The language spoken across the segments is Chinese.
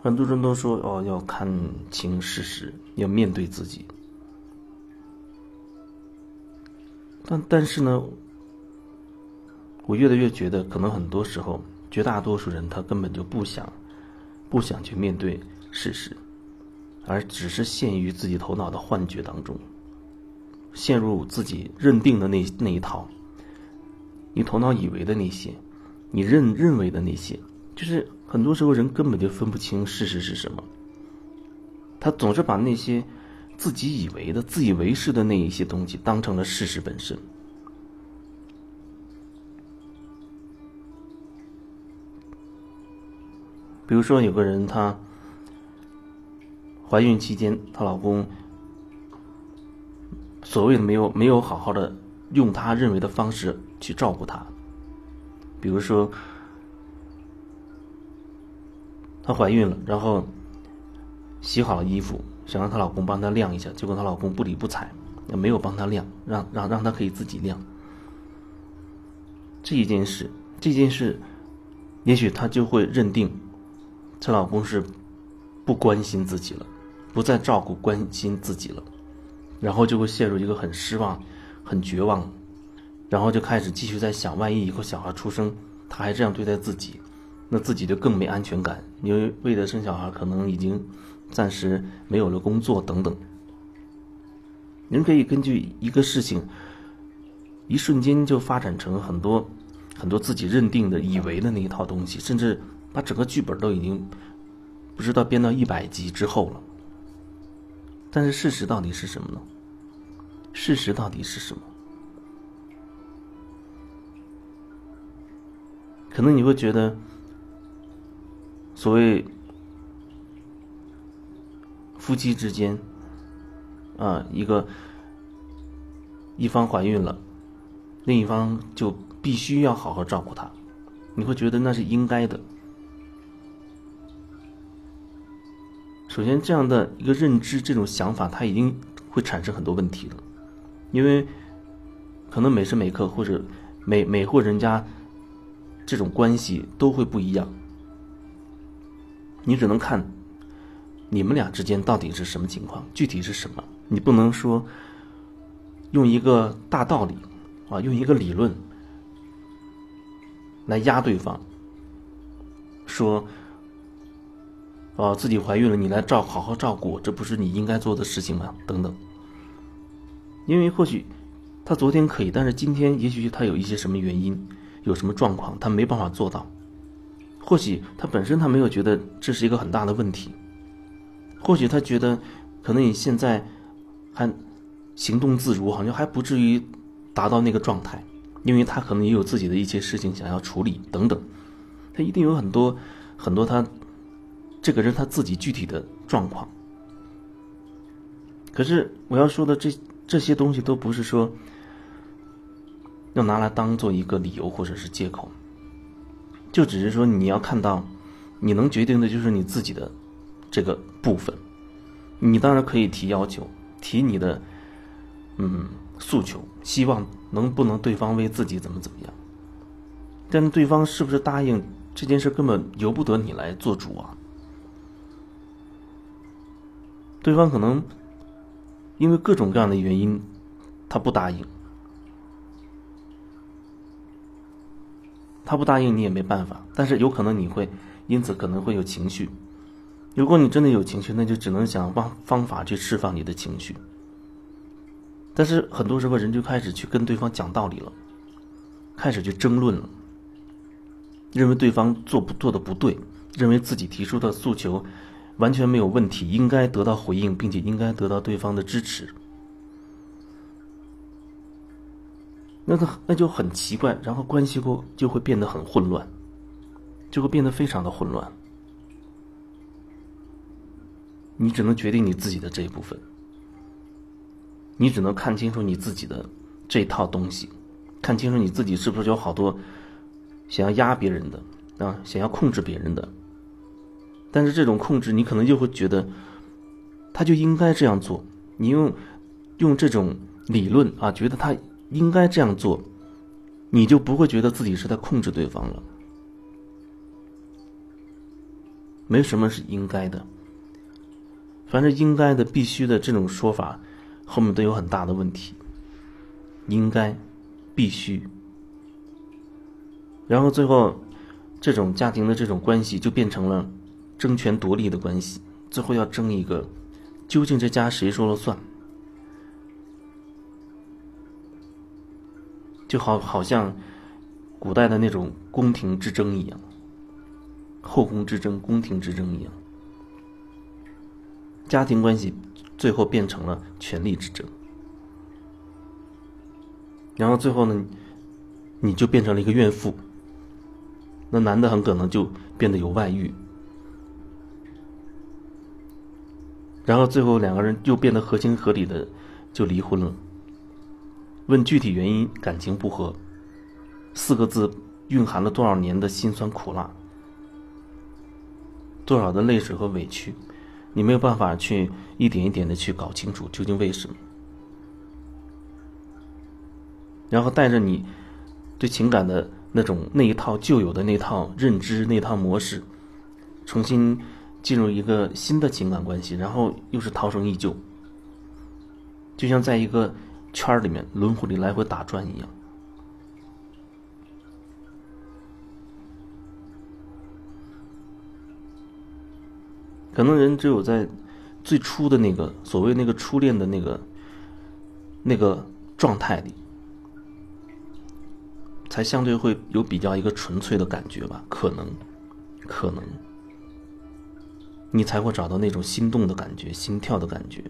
很多人都说哦，要看清事实，要面对自己。但但是呢，我越来越觉得，可能很多时候，绝大多数人他根本就不想，不想去面对事实，而只是陷于自己头脑的幻觉当中，陷入自己认定的那那一套，你头脑以为的那些，你认认为的那些，就是。很多时候，人根本就分不清事实是什么。他总是把那些自己以为的、自以为是的那一些东西当成了事实本身。比如说，有个人她怀孕期间，她老公所谓的没有没有好好的用他认为的方式去照顾她，比如说。她怀孕了，然后洗好了衣服，想让她老公帮她晾一下，结果她老公不理不睬，也没有帮她晾，让让让她可以自己晾。这一件事，这件事，也许她就会认定，她老公是不关心自己了，不再照顾关心自己了，然后就会陷入一个很失望、很绝望，然后就开始继续在想，万一以后小孩出生，他还这样对待自己。那自己就更没安全感，因为为了生小孩，可能已经暂时没有了工作等等。人可以根据一个事情，一瞬间就发展成很多很多自己认定的、以为的那一套东西，甚至把整个剧本都已经不知道编到一百集之后了。但是事实到底是什么呢？事实到底是什么？可能你会觉得。所谓夫妻之间，啊，一个一方怀孕了，另一方就必须要好好照顾她，你会觉得那是应该的。首先，这样的一个认知、这种想法，它已经会产生很多问题了，因为可能每时每刻或者每每户人家这种关系都会不一样。你只能看你们俩之间到底是什么情况，具体是什么？你不能说用一个大道理啊，用一个理论来压对方，说哦自己怀孕了，你来照好好照顾我，这不是你应该做的事情吗？等等。因为或许他昨天可以，但是今天也许他有一些什么原因，有什么状况，他没办法做到。或许他本身他没有觉得这是一个很大的问题，或许他觉得可能你现在还行动自如，好像还不至于达到那个状态，因为他可能也有自己的一些事情想要处理等等，他一定有很多很多他这个人他自己具体的状况。可是我要说的这这些东西都不是说要拿来当做一个理由或者是借口。就只是说，你要看到，你能决定的就是你自己的这个部分。你当然可以提要求，提你的嗯诉求，希望能不能对方为自己怎么怎么样。但对方是不是答应这件事，根本由不得你来做主啊。对方可能因为各种各样的原因，他不答应。他不答应你也没办法，但是有可能你会因此可能会有情绪。如果你真的有情绪，那就只能想方方法去释放你的情绪。但是很多时候人就开始去跟对方讲道理了，开始去争论了，认为对方做不做的不对，认为自己提出的诉求完全没有问题，应该得到回应，并且应该得到对方的支持。那他那就很奇怪，然后关系过就会变得很混乱，就会变得非常的混乱。你只能决定你自己的这一部分，你只能看清楚你自己的这套东西，看清楚你自己是不是有好多想要压别人的啊，想要控制别人的。但是这种控制，你可能就会觉得他就应该这样做，你用用这种理论啊，觉得他。应该这样做，你就不会觉得自己是在控制对方了。没什么是应该的。凡是应该的、必须的这种说法，后面都有很大的问题。应该、必须，然后最后，这种家庭的这种关系就变成了争权夺利的关系，最后要争一个，究竟这家谁说了算？就好好像古代的那种宫廷之争一样，后宫之争、宫廷之争一样。家庭关系最后变成了权力之争，然后最后呢，你就变成了一个怨妇。那男的很可能就变得有外遇，然后最后两个人又变得合情合理的就离婚了。问具体原因，感情不和，四个字蕴含了多少年的辛酸苦辣，多少的泪水和委屈。你没有办法去一点一点的去搞清楚究竟为什么，然后带着你对情感的那种那一套旧有的那套认知那套模式，重新进入一个新的情感关系，然后又是涛声依旧，就像在一个圈里面轮回里来回打转一样。可能人只有在最初的那个所谓那个初恋的那个那个状态里，才相对会有比较一个纯粹的感觉吧？可能，可能，你才会找到那种心动的感觉、心跳的感觉。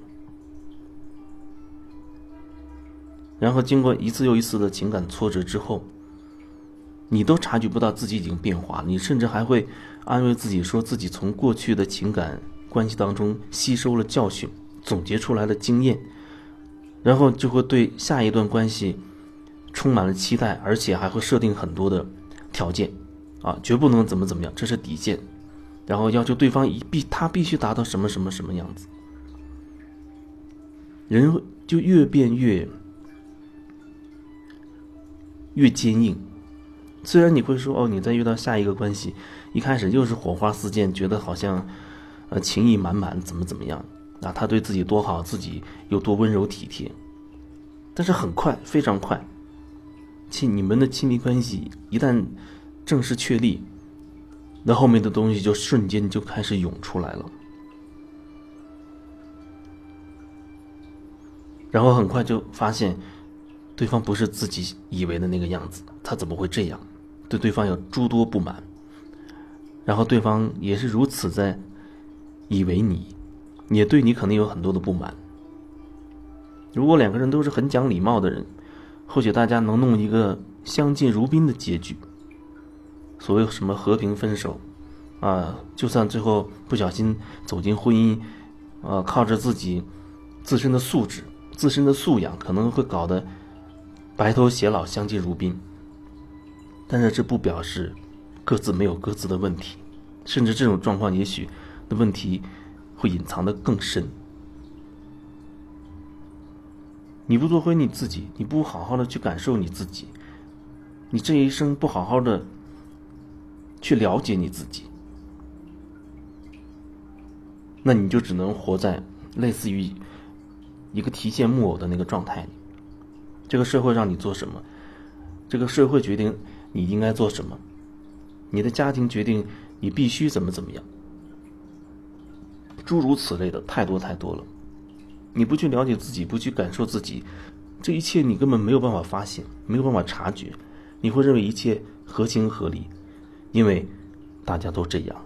然后经过一次又一次的情感挫折之后，你都察觉不到自己已经变化，你甚至还会。安慰自己，说自己从过去的情感关系当中吸收了教训，总结出来的经验，然后就会对下一段关系充满了期待，而且还会设定很多的条件，啊，绝不能怎么怎么样，这是底线，然后要求对方一必他必须达到什么什么什么样子，人就越变越越坚硬。虽然你会说哦，你再遇到下一个关系，一开始又是火花四溅，觉得好像，呃，情意满满，怎么怎么样啊？他对自己多好，自己有多温柔体贴。但是很快，非常快，亲你们的亲密关系一旦正式确立，那后面的东西就瞬间就开始涌出来了，然后很快就发现，对方不是自己以为的那个样子，他怎么会这样？对对方有诸多不满，然后对方也是如此在以为你，也对你可能有很多的不满。如果两个人都是很讲礼貌的人，或许大家能弄一个相敬如宾的结局。所谓什么和平分手，啊，就算最后不小心走进婚姻，啊，靠着自己自身的素质、自身的素养，可能会搞得白头偕老、相敬如宾。但是这不表示各自没有各自的问题，甚至这种状况也许的问题会隐藏的更深。你不做回你自己，你不好好的去感受你自己，你这一生不好好的去了解你自己，那你就只能活在类似于一个提线木偶的那个状态里。这个社会让你做什么，这个社会决定。你应该做什么？你的家庭决定你必须怎么怎么样？诸如此类的太多太多了。你不去了解自己，不去感受自己，这一切你根本没有办法发现，没有办法察觉。你会认为一切合情合理，因为大家都这样。